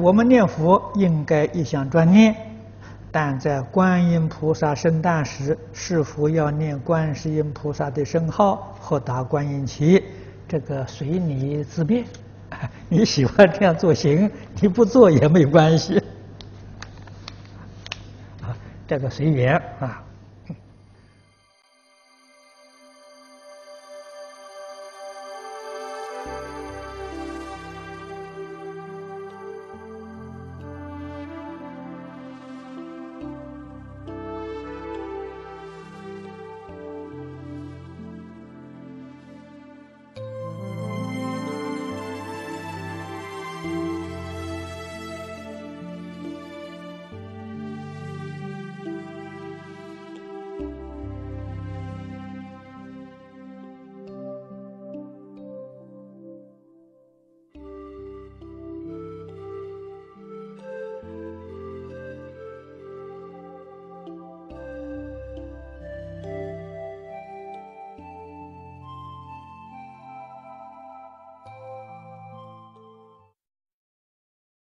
我们念佛应该一向专念，但在观音菩萨圣诞时，是否要念观世音菩萨的圣号或打观音旗？这个随你自便，你喜欢这样做行，你不做也没关系。啊，这个随缘啊。